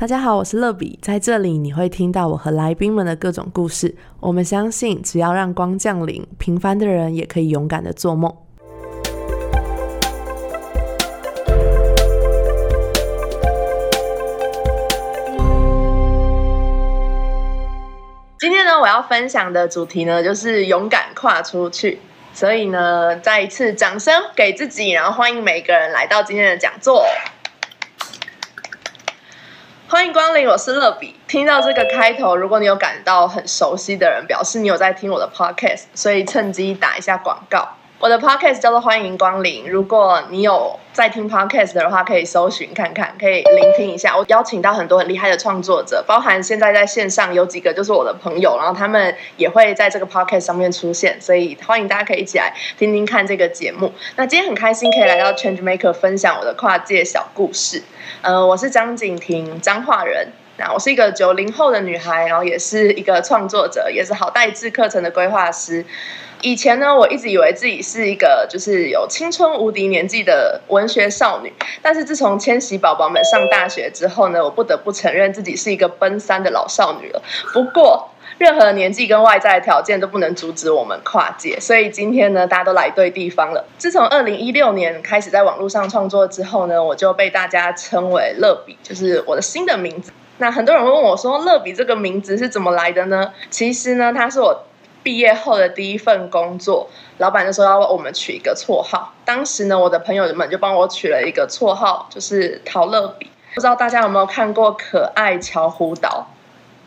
大家好，我是乐比，在这里你会听到我和来宾们的各种故事。我们相信，只要让光降临，平凡的人也可以勇敢的做梦。今天呢，我要分享的主题呢，就是勇敢跨出去。所以呢，再一次掌声给自己，然后欢迎每一个人来到今天的讲座。欢迎光临，我是乐比。听到这个开头，如果你有感到很熟悉的人，表示你有在听我的 podcast，所以趁机打一下广告。我的 podcast 叫做欢迎光临。如果你有在听 podcast 的话，可以搜寻看看，可以聆听一下。我邀请到很多很厉害的创作者，包含现在在线上有几个就是我的朋友，然后他们也会在这个 podcast 上面出现，所以欢迎大家可以一起来听听看这个节目。那今天很开心可以来到 Change Maker 分享我的跨界小故事。呃，我是张景婷，彰化人。那我是一个九零后的女孩，然后也是一个创作者，也是好代志课程的规划师。以前呢，我一直以为自己是一个就是有青春无敌年纪的文学少女，但是自从千禧宝宝们上大学之后呢，我不得不承认自己是一个奔三的老少女了。不过，任何年纪跟外在条件都不能阻止我们跨界，所以今天呢，大家都来对地方了。自从二零一六年开始在网络上创作之后呢，我就被大家称为乐比，就是我的新的名字。那很多人问我说，乐比这个名字是怎么来的呢？其实呢，它是我。毕业后的第一份工作，老板就说要我们取一个绰号。当时呢，我的朋友们就帮我取了一个绰号，就是陶乐比。不知道大家有没有看过《可爱乔湖岛》？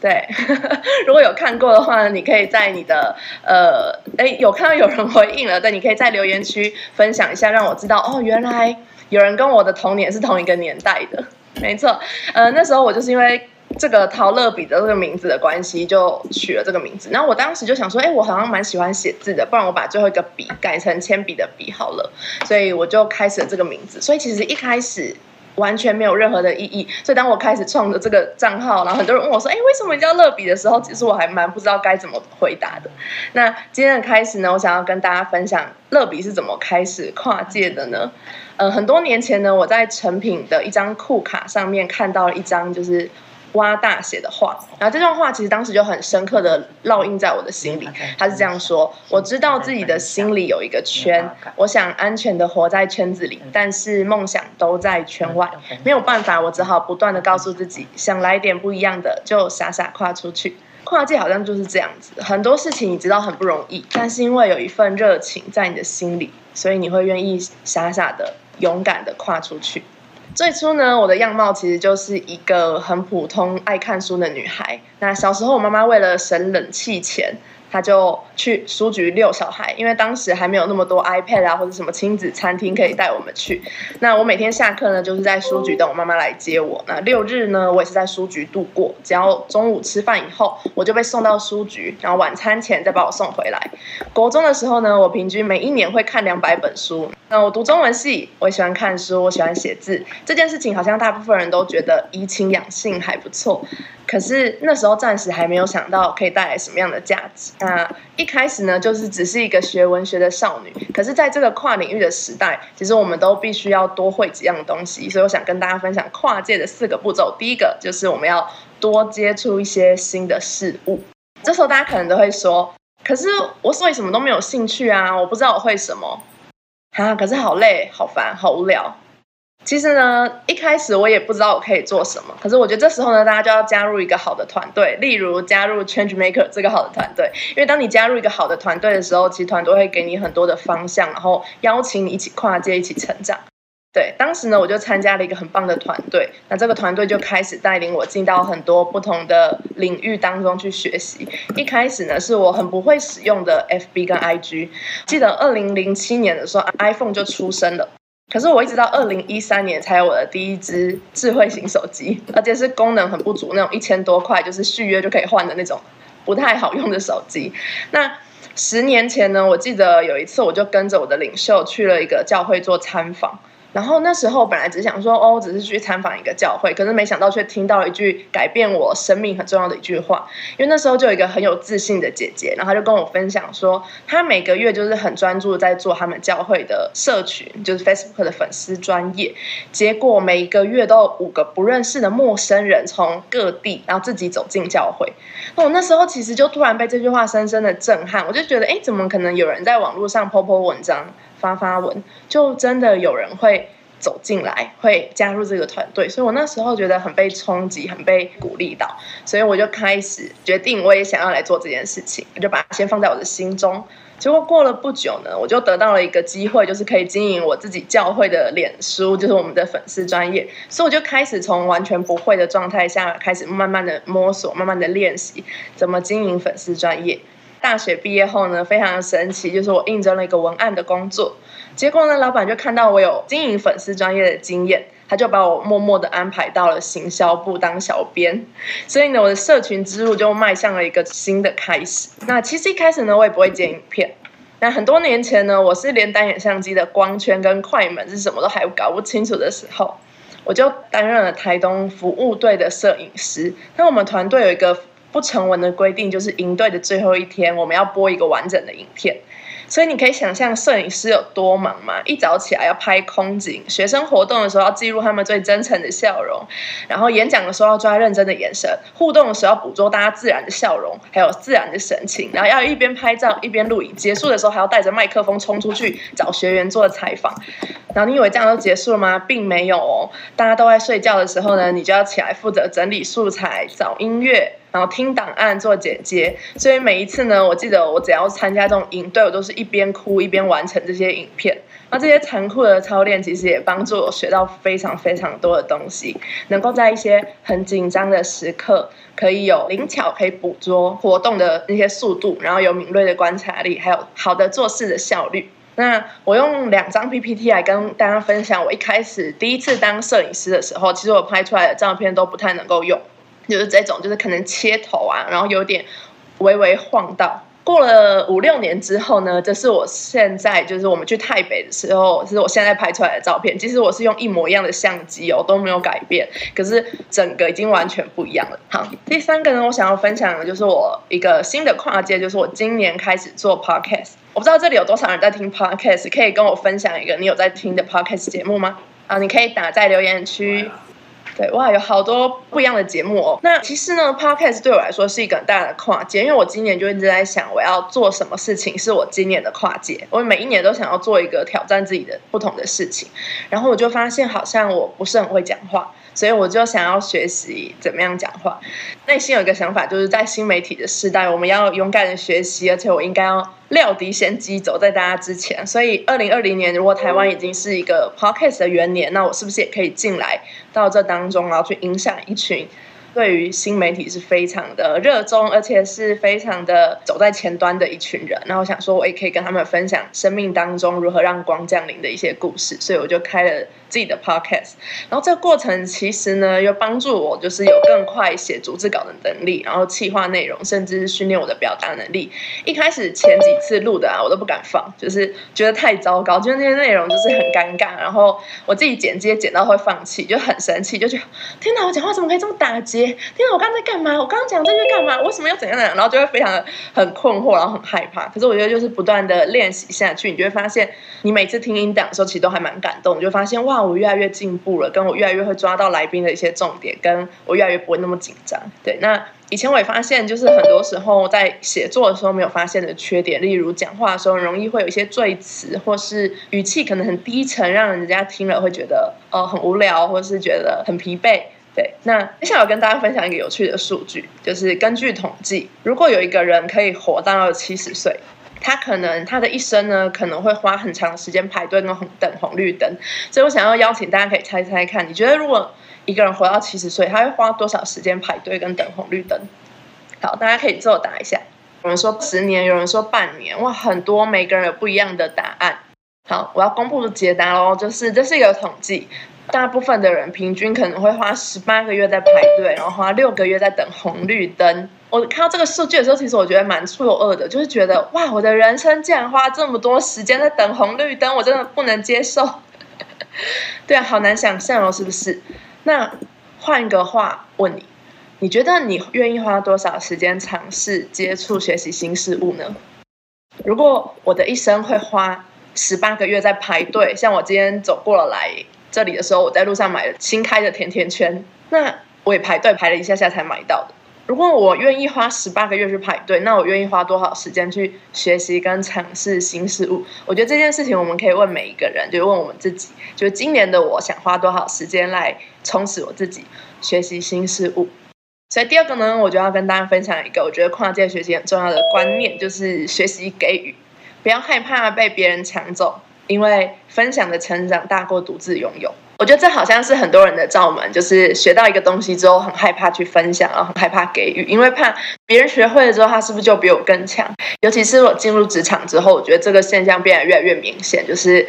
对，如果有看过的话，你可以在你的呃，哎，有看到有人回应了，对，你可以在留言区分享一下，让我知道哦，原来有人跟我的童年是同一个年代的。没错，呃，那时候我就是因为。这个陶乐比的这个名字的关系，就取了这个名字。然后我当时就想说，哎，我好像蛮喜欢写字的，不然我把最后一个笔改成铅笔的笔好了。所以我就开始了这个名字。所以其实一开始完全没有任何的意义。所以当我开始创的这个账号，然后很多人问我说，哎，为什么叫乐比的时候，其实我还蛮不知道该怎么回答的。那今天的开始呢，我想要跟大家分享乐比是怎么开始跨界的呢？呃，很多年前呢，我在成品的一张酷卡上面看到了一张就是。挖大写的话，然后这段话其实当时就很深刻的烙印在我的心里。他是这样说：“我知道自己的心里有一个圈，我想安全的活在圈子里，但是梦想都在圈外，没有办法，我只好不断的告诉自己，想来点不一样的，就傻傻跨出去。跨界好像就是这样子，很多事情你知道很不容易，但是因为有一份热情在你的心里，所以你会愿意傻傻的、勇敢的跨出去。”最初呢，我的样貌其实就是一个很普通、爱看书的女孩。那小时候，我妈妈为了省冷气钱。他就去书局遛小孩，因为当时还没有那么多 iPad 啊，或者什么亲子餐厅可以带我们去。那我每天下课呢，就是在书局等我妈妈来接我。那六日呢，我也是在书局度过。只要中午吃饭以后，我就被送到书局，然后晚餐前再把我送回来。国中的时候呢，我平均每一年会看两百本书。那我读中文系，我喜欢看书，我喜欢写字。这件事情好像大部分人都觉得怡情养性还不错。可是那时候暂时还没有想到可以带来什么样的价值。那一开始呢，就是只是一个学文学的少女。可是，在这个跨领域的时代，其实我们都必须要多会几样东西。所以，我想跟大家分享跨界的四个步骤。第一个就是我们要多接触一些新的事物。这时候大家可能都会说：“可是我为什么都没有兴趣啊？我不知道我会什么啊？可是好累、好烦、好无聊。”其实呢，一开始我也不知道我可以做什么。可是我觉得这时候呢，大家就要加入一个好的团队，例如加入 Change Maker 这个好的团队。因为当你加入一个好的团队的时候，其实团队会给你很多的方向，然后邀请你一起跨界、一起成长。对，当时呢，我就参加了一个很棒的团队。那这个团队就开始带领我进到很多不同的领域当中去学习。一开始呢，是我很不会使用的 FB 跟 IG。记得二零零七年的时候，iPhone 就出生了。可是我一直到二零一三年才有我的第一支智慧型手机，而且是功能很不足那种一千多块就是续约就可以换的那种不太好用的手机。那十年前呢，我记得有一次我就跟着我的领袖去了一个教会做参访，然后那时候本来只想说，哦，只是去参访一个教会，可是没想到却听到一句改变我生命很重要的一句话。因为那时候就有一个很有自信的姐姐，然后她就跟我分享说，她每个月就是很专注在做他们教会的社群，就是 Facebook 的粉丝专业。结果每一个月都有五个不认识的陌生人从各地，然后自己走进教会。那我那时候其实就突然被这句话深深的震撼，我就觉得，哎，怎么可能有人在网络上 po po 文章？发发文，就真的有人会走进来，会加入这个团队，所以我那时候觉得很被冲击，很被鼓励到，所以我就开始决定，我也想要来做这件事情，我就把它先放在我的心中。结果过了不久呢，我就得到了一个机会，就是可以经营我自己教会的脸书，就是我们的粉丝专业，所以我就开始从完全不会的状态下，开始慢慢的摸索，慢慢的练习怎么经营粉丝专业。大学毕业后呢，非常神奇，就是我应征了一个文案的工作，结果呢，老板就看到我有经营粉丝专业的经验，他就把我默默的安排到了行销部当小编，所以呢，我的社群之路就迈向了一个新的开始。那其实一开始呢，我也不会剪影片，那很多年前呢，我是连单眼相机的光圈跟快门是什么都还搞不清楚的时候，我就担任了台东服务队的摄影师。那我们团队有一个。不成文的规定就是营队的最后一天，我们要播一个完整的影片。所以你可以想象摄影师有多忙嘛？一早起来要拍空景，学生活动的时候要记录他们最真诚的笑容，然后演讲的时候要抓认真的眼神，互动的时候要捕捉大家自然的笑容，还有自然的神情，然后要一边拍照一边录影。结束的时候还要带着麦克风冲出去找学员做采访。然后你以为这样就结束了吗？并没有哦，大家都在睡觉的时候呢，你就要起来负责整理素材、找音乐。然后听档案做剪接，所以每一次呢，我记得我只要参加这种影队，我都是一边哭一边完成这些影片。那这些残酷的操练，其实也帮助我学到非常非常多的东西，能够在一些很紧张的时刻，可以有灵巧，可以捕捉活动的那些速度，然后有敏锐的观察力，还有好的做事的效率。那我用两张 PPT 来跟大家分享，我一开始第一次当摄影师的时候，其实我拍出来的照片都不太能够用。就是这种，就是可能切头啊，然后有点微微晃到。过了五六年之后呢，这是我现在就是我们去台北的时候，是我现在拍出来的照片。其实我是用一模一样的相机哦，都没有改变，可是整个已经完全不一样了。好，第三个呢，我想要分享的就是我一个新的跨界，就是我今年开始做 podcast。我不知道这里有多少人在听 podcast，可以跟我分享一个你有在听的 podcast 节目吗？啊，你可以打在留言区。对哇，有好多不一样的节目哦。那其实呢，podcast 对我来说是一个很大的跨界，因为我今年就一直在想，我要做什么事情是我今年的跨界。我每一年都想要做一个挑战自己的不同的事情，然后我就发现好像我不是很会讲话。所以我就想要学习怎么样讲话，内心有一个想法，就是在新媒体的时代，我们要勇敢的学习，而且我应该要料敌先机，走在大家之前。所以，二零二零年如果台湾已经是一个 podcast 的元年，那我是不是也可以进来到这当中，然后去影响一群？对于新媒体是非常的热衷，而且是非常的走在前端的一群人。然后想说，我也可以跟他们分享生命当中如何让光降临的一些故事，所以我就开了自己的 podcast。然后这个过程其实呢，又帮助我就是有更快写逐字稿的能力，然后企划内容，甚至是训练我的表达能力。一开始前几次录的啊，我都不敢放，就是觉得太糟糕，就是那些内容就是很尴尬。然后我自己剪接剪到会放弃，就很生气，就觉得天哪，我讲话怎么可以这么打结？天啊！我刚才在干嘛？我刚刚讲这句干嘛？为什么要怎样怎样？然后就会非常的很困惑，然后很害怕。可是我觉得就是不断的练习下去，你就会发现，你每次听音档的时候，其实都还蛮感动。就发现哇，我越来越进步了，跟我越来越会抓到来宾的一些重点，跟我越来越不会那么紧张。对，那。以前我也发现，就是很多时候在写作的时候没有发现的缺点，例如讲话的时候容易会有一些赘词，或是语气可能很低沉，让人家听了会觉得呃很无聊，或是觉得很疲惫。对，那接下来我跟大家分享一个有趣的数据，就是根据统计，如果有一个人可以活到七十岁，他可能他的一生呢可能会花很长时间排队跟等红绿灯。所以我想要邀请大家可以猜猜看，你觉得如果一个人活到七十岁，他会花多少时间排队跟等红绿灯？好，大家可以作答一下。有人说十年，有人说半年，哇，很多，每个人有不一样的答案。好，我要公布解答喽，就是这是一个统计，大部分的人平均可能会花十八个月在排队，然后花六个月在等红绿灯。我看到这个数据的时候，其实我觉得蛮错愕的，就是觉得哇，我的人生竟然花这么多时间在等红绿灯，我真的不能接受。对啊，好难想象哦，是不是？那换一个话问你，你觉得你愿意花多少时间尝试接触学习新事物呢？如果我的一生会花十八个月在排队，像我今天走过了来这里的时候，我在路上买了新开的甜甜圈，那我也排队排了一下下才买到的。如果我愿意花十八个月去排队，那我愿意花多少时间去学习跟尝试新事物？我觉得这件事情我们可以问每一个人，就问我们自己，就今年的我想花多少时间来充实我自己，学习新事物。所以第二个呢，我就要跟大家分享一个我觉得跨界学习很重要的观念，就是学习给予，不要害怕被别人抢走，因为分享的成长大过独自拥有。我觉得这好像是很多人的罩门，就是学到一个东西之后，很害怕去分享，然后很害怕给予，因为怕别人学会了之后，他是不是就比我更强？尤其是我进入职场之后，我觉得这个现象变得越来越明显，就是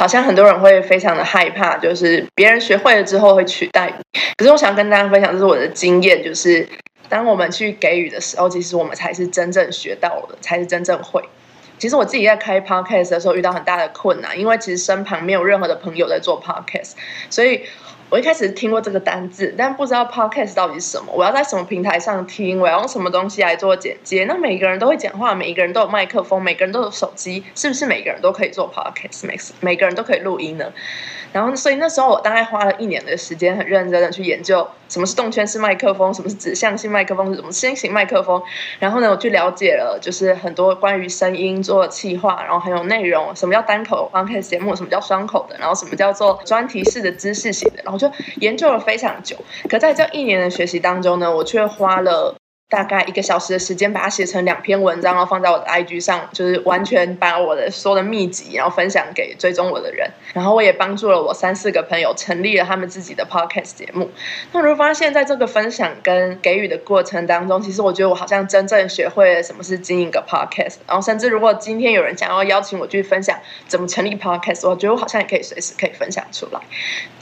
好像很多人会非常的害怕，就是别人学会了之后会取代你。可是我想跟大家分享，这是我的经验，就是当我们去给予的时候，其实我们才是真正学到了，才是真正会。其实我自己在开 podcast 的时候遇到很大的困难，因为其实身旁没有任何的朋友在做 podcast，所以我一开始听过这个单字，但不知道 podcast 到底是什么。我要在什么平台上听？我要用什么东西来做剪接？那每个人都会讲话，每一个人都有麦克风，每个人都有手机，是不是每个人都可以做 podcast？每每个人都可以录音呢？然后，所以那时候我大概花了一年的时间，很认真的去研究什么是动圈式麦克风，什么是指向性麦克风，是什么新型麦克风。然后呢，我去了解了，就是很多关于声音做气化，然后还有内容，什么叫单口 podcast 节目，什么叫双口的，然后什么叫做专题式的知识型的，然后就研究了非常久。可在这一年的学习当中呢，我却花了。大概一个小时的时间，把它写成两篇文章，然后放在我的 IG 上，就是完全把我的所有的秘籍，然后分享给追踪我的人。然后我也帮助了我三四个朋友成立了他们自己的 Podcast 节目。那我就发现，在这个分享跟给予的过程当中，其实我觉得我好像真正学会了什么是经营个 Podcast。然后甚至如果今天有人想要邀请我去分享怎么成立 Podcast，我觉得我好像也可以随时可以分享出来。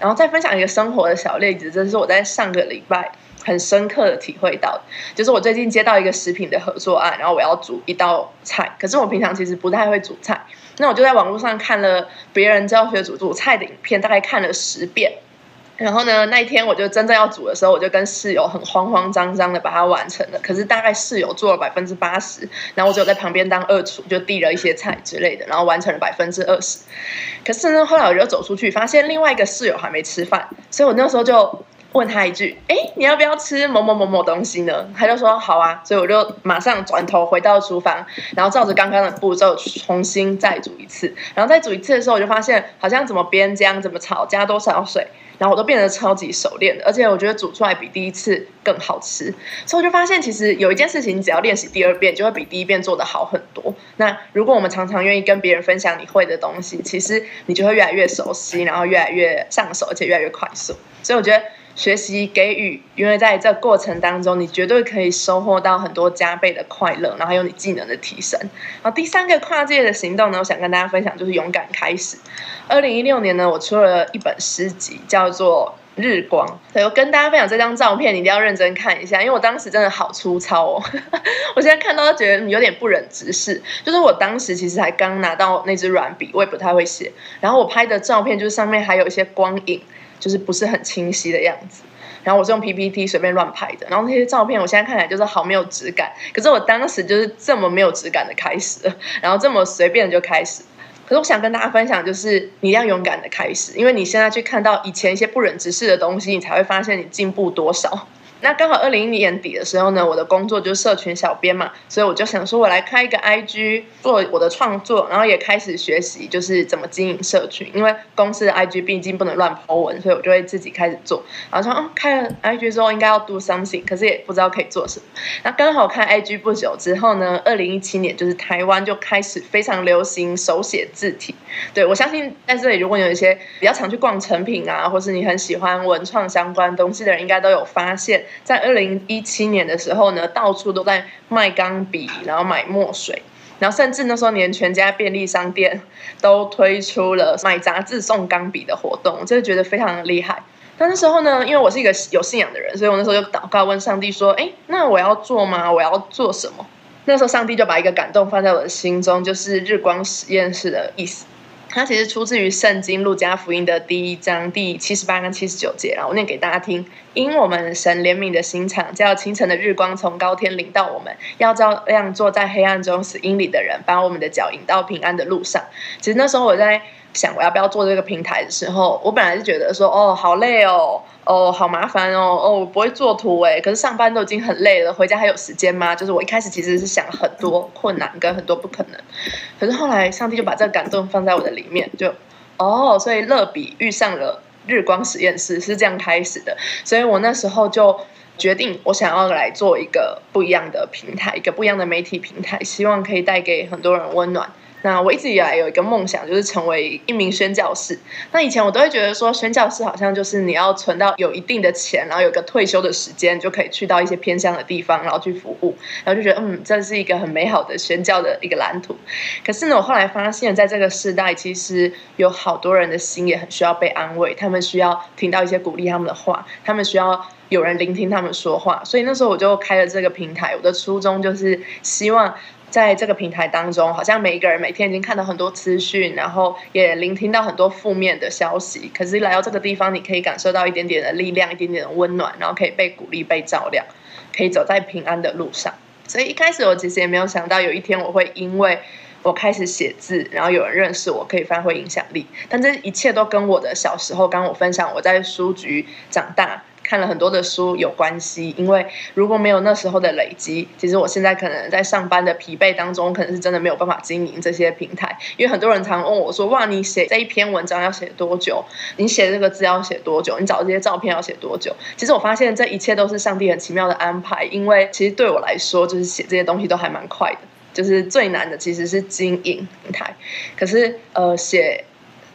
然后再分享一个生活的小例子，这是我在上个礼拜。很深刻的体会到，就是我最近接到一个食品的合作案，然后我要煮一道菜，可是我平常其实不太会煮菜，那我就在网络上看了别人教学煮煮菜的影片，大概看了十遍，然后呢，那一天我就真正要煮的时候，我就跟室友很慌慌张张的把它完成了，可是大概室友做了百分之八十，然后我只有在旁边当二厨，就递了一些菜之类的，然后完成了百分之二十，可是呢，后来我就走出去，发现另外一个室友还没吃饭，所以我那时候就。问他一句：“哎，你要不要吃某某某某东西呢？”他就说：“好啊。”所以我就马上转头回到厨房，然后照着刚刚的步骤重新再煮一次。然后再煮一次的时候，我就发现好像怎么煸姜、怎么炒、加多少水，然后我都变得超级熟练的。而且我觉得煮出来比第一次更好吃。所以我就发现，其实有一件事情，你只要练习第二遍，就会比第一遍做的好很多。那如果我们常常愿意跟别人分享你会的东西，其实你就会越来越熟悉，然后越来越上手，而且越来越快速。所以我觉得。学习给予，因为在这过程当中，你绝对可以收获到很多加倍的快乐，然后还有你技能的提升。然后第三个跨界的行动呢，我想跟大家分享就是勇敢开始。二零一六年呢，我出了一本诗集，叫做《日光》。对我跟大家分享这张照片，你一定要认真看一下，因为我当时真的好粗糙哦。我现在看到都觉得有点不忍直视。就是我当时其实才刚拿到那支软笔，我也不太会写。然后我拍的照片就是上面还有一些光影。就是不是很清晰的样子，然后我是用 PPT 随便乱拍的，然后那些照片我现在看起来就是好没有质感，可是我当时就是这么没有质感的开始，然后这么随便就开始，可是我想跟大家分享，就是你要勇敢的开始，因为你现在去看到以前一些不忍直视的东西，你才会发现你进步多少。那刚好二零年底的时候呢，我的工作就是社群小编嘛，所以我就想说，我来开一个 IG 做我的创作，然后也开始学习就是怎么经营社群，因为公司的 IG 毕竟不能乱 po 文，所以我就会自己开始做。然后说，哦，开了 IG 之后应该要 do something，可是也不知道可以做什么。那刚好开 IG 不久之后呢，二零一七年就是台湾就开始非常流行手写字体。对我相信在这里，如果有一些比较常去逛成品啊，或是你很喜欢文创相关东西的人，应该都有发现。在二零一七年的时候呢，到处都在卖钢笔，然后买墨水，然后甚至那时候连全家便利商店都推出了买杂志送钢笔的活动，我真的觉得非常的厉害。但那时候呢，因为我是一个有信仰的人，所以我那时候就祷告问上帝说：“哎，那我要做吗？我要做什么？”那时候上帝就把一个感动放在我的心中，就是日光实验室的意思。它其实出自于圣经路加福音的第一章第七十八跟七十九节，然后我念给大家听。因我们神怜悯的心肠，叫清晨的日光从高天领到我们，要照亮坐在黑暗中死荫里的人，把我们的脚引到平安的路上。其实那时候我在。想我要不要做这个平台的时候，我本来是觉得说，哦，好累哦，哦，好麻烦哦，哦，我不会做图诶。可是上班都已经很累了，回家还有时间吗？就是我一开始其实是想很多困难跟很多不可能，可是后来上帝就把这个感动放在我的里面，就哦，所以乐比遇上了日光实验室是这样开始的，所以我那时候就决定我想要来做一个不一样的平台，一个不一样的媒体平台，希望可以带给很多人温暖。那我一直以来有一个梦想，就是成为一名宣教士。那以前我都会觉得说，宣教士好像就是你要存到有一定的钱，然后有个退休的时间，就可以去到一些偏乡的地方，然后去服务。然后就觉得，嗯，这是一个很美好的宣教的一个蓝图。可是呢，我后来发现，在这个时代，其实有好多人的心也很需要被安慰，他们需要听到一些鼓励他们的话，他们需要有人聆听他们说话。所以那时候我就开了这个平台。我的初衷就是希望。在这个平台当中，好像每一个人每天已经看到很多资讯，然后也聆听到很多负面的消息。可是来到这个地方，你可以感受到一点点的力量，一点点的温暖，然后可以被鼓励、被照亮，可以走在平安的路上。所以一开始我其实也没有想到有一天我会因为我开始写字，然后有人认识我，可以发挥影响力。但这一切都跟我的小时候，刚我分享我在书局长大。看了很多的书有关系，因为如果没有那时候的累积，其实我现在可能在上班的疲惫当中，可能是真的没有办法经营这些平台。因为很多人常问我说：“哇，你写这一篇文章要写多久？你写这个字要写多久？你找这些照片要写多久？”其实我发现这一切都是上帝很奇妙的安排，因为其实对我来说，就是写这些东西都还蛮快的。就是最难的其实是经营平台，可是呃写。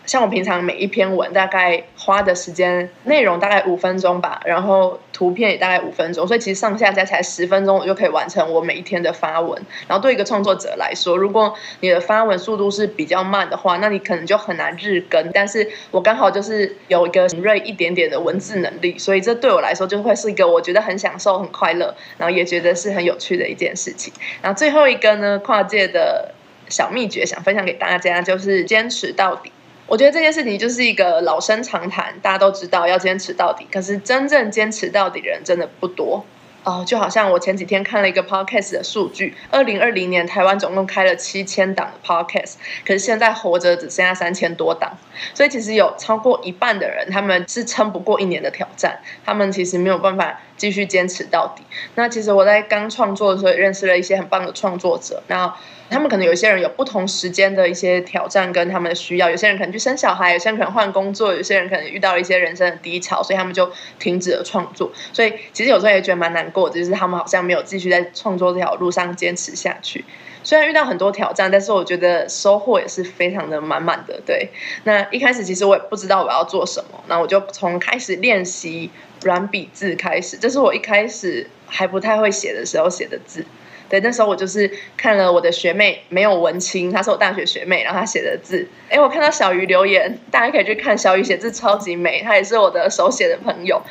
像我平常每一篇文大概花的时间内容大概五分钟吧，然后图片也大概五分钟，所以其实上下加起来十分钟，我就可以完成我每一天的发文。然后对一个创作者来说，如果你的发文速度是比较慢的话，那你可能就很难日更。但是我刚好就是有一个敏锐一点点的文字能力，所以这对我来说就会是一个我觉得很享受、很快乐，然后也觉得是很有趣的一件事情。然后最后一个呢，跨界的小秘诀想分享给大家，就是坚持到底。我觉得这件事情就是一个老生常谈，大家都知道要坚持到底。可是真正坚持到底的人真的不多哦。就好像我前几天看了一个 podcast 的数据，二零二零年台湾总共开了七千档的 podcast，可是现在活着只剩下三千多档。所以其实有超过一半的人，他们是撑不过一年的挑战，他们其实没有办法继续坚持到底。那其实我在刚创作的时候，也认识了一些很棒的创作者。那他们可能有些人有不同时间的一些挑战跟他们的需要，有些人可能去生小孩，有些人可能换工作，有些人可能遇到了一些人生的低潮，所以他们就停止了创作。所以其实有时候也觉得蛮难过的，就是他们好像没有继续在创作这条路上坚持下去。虽然遇到很多挑战，但是我觉得收获也是非常的满满的。对，那一开始其实我也不知道我要做什么，那我就从开始练习软笔字开始，这是我一开始还不太会写的时候写的字。对，那时候我就是看了我的学妹没有文青，她是我大学学妹，然后她写的字，哎，我看到小鱼留言，大家可以去看小鱼写字超级美，她也是我的手写的朋友。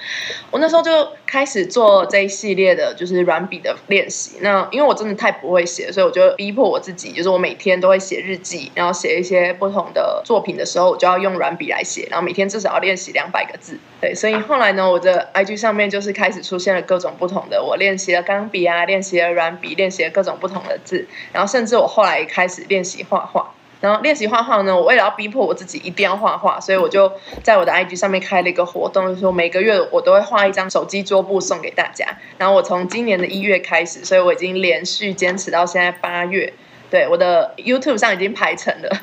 我那时候就开始做这一系列的，就是软笔的练习。那因为我真的太不会写，所以我就逼迫我自己，就是我每天都会写日记，然后写一些不同的作品的时候，我就要用软笔来写，然后每天至少要练习两百个字。对，所以后来呢，我的 IG 上面就是开始出现了各种不同的，我练习了钢笔啊，练习了软笔练，写各种不同的字，然后甚至我后来开始练习画画。然后练习画画呢，我为了要逼迫我自己一定要画画，所以我就在我的 IG 上面开了一个活动，就是说每个月我都会画一张手机桌布送给大家。然后我从今年的一月开始，所以我已经连续坚持到现在八月。对，我的 YouTube 上已经排成了，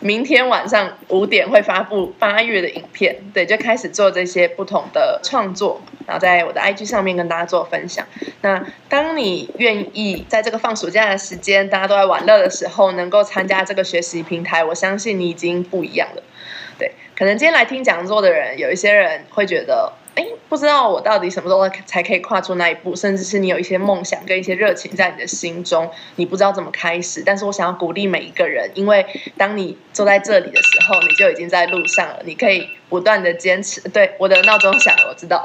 明天晚上五点会发布八月的影片。对，就开始做这些不同的创作，然后在我的 IG 上面跟大家做分享。那当你愿意在这个放暑假的时间，大家都在玩乐的时候，能够参加这个学习平台，我相信你已经不一样了。对，可能今天来听讲座的人，有一些人会觉得。哎，不知道我到底什么时候才可以跨出那一步，甚至是你有一些梦想跟一些热情在你的心中，你不知道怎么开始。但是我想要鼓励每一个人，因为当你坐在这里的时候，你就已经在路上了。你可以不断的坚持。对，我的闹钟响了，我知道。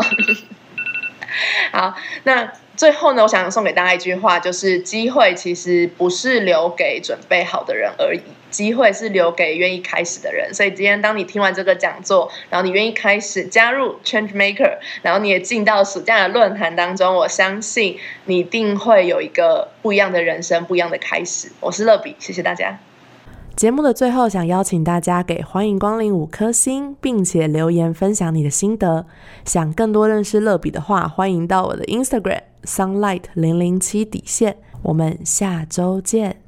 好，那最后呢，我想送给大家一句话，就是机会其实不是留给准备好的人而已，机会是留给愿意开始的人。所以今天当你听完这个讲座，然后你愿意开始加入 Change Maker，然后你也进到暑假的论坛当中，我相信你一定会有一个不一样的人生，不一样的开始。我是乐比，谢谢大家。节目的最后，想邀请大家给欢迎光临五颗星，并且留言分享你的心得。想更多认识乐比的话，欢迎到我的 Instagram sunlight 零零七底线。我们下周见。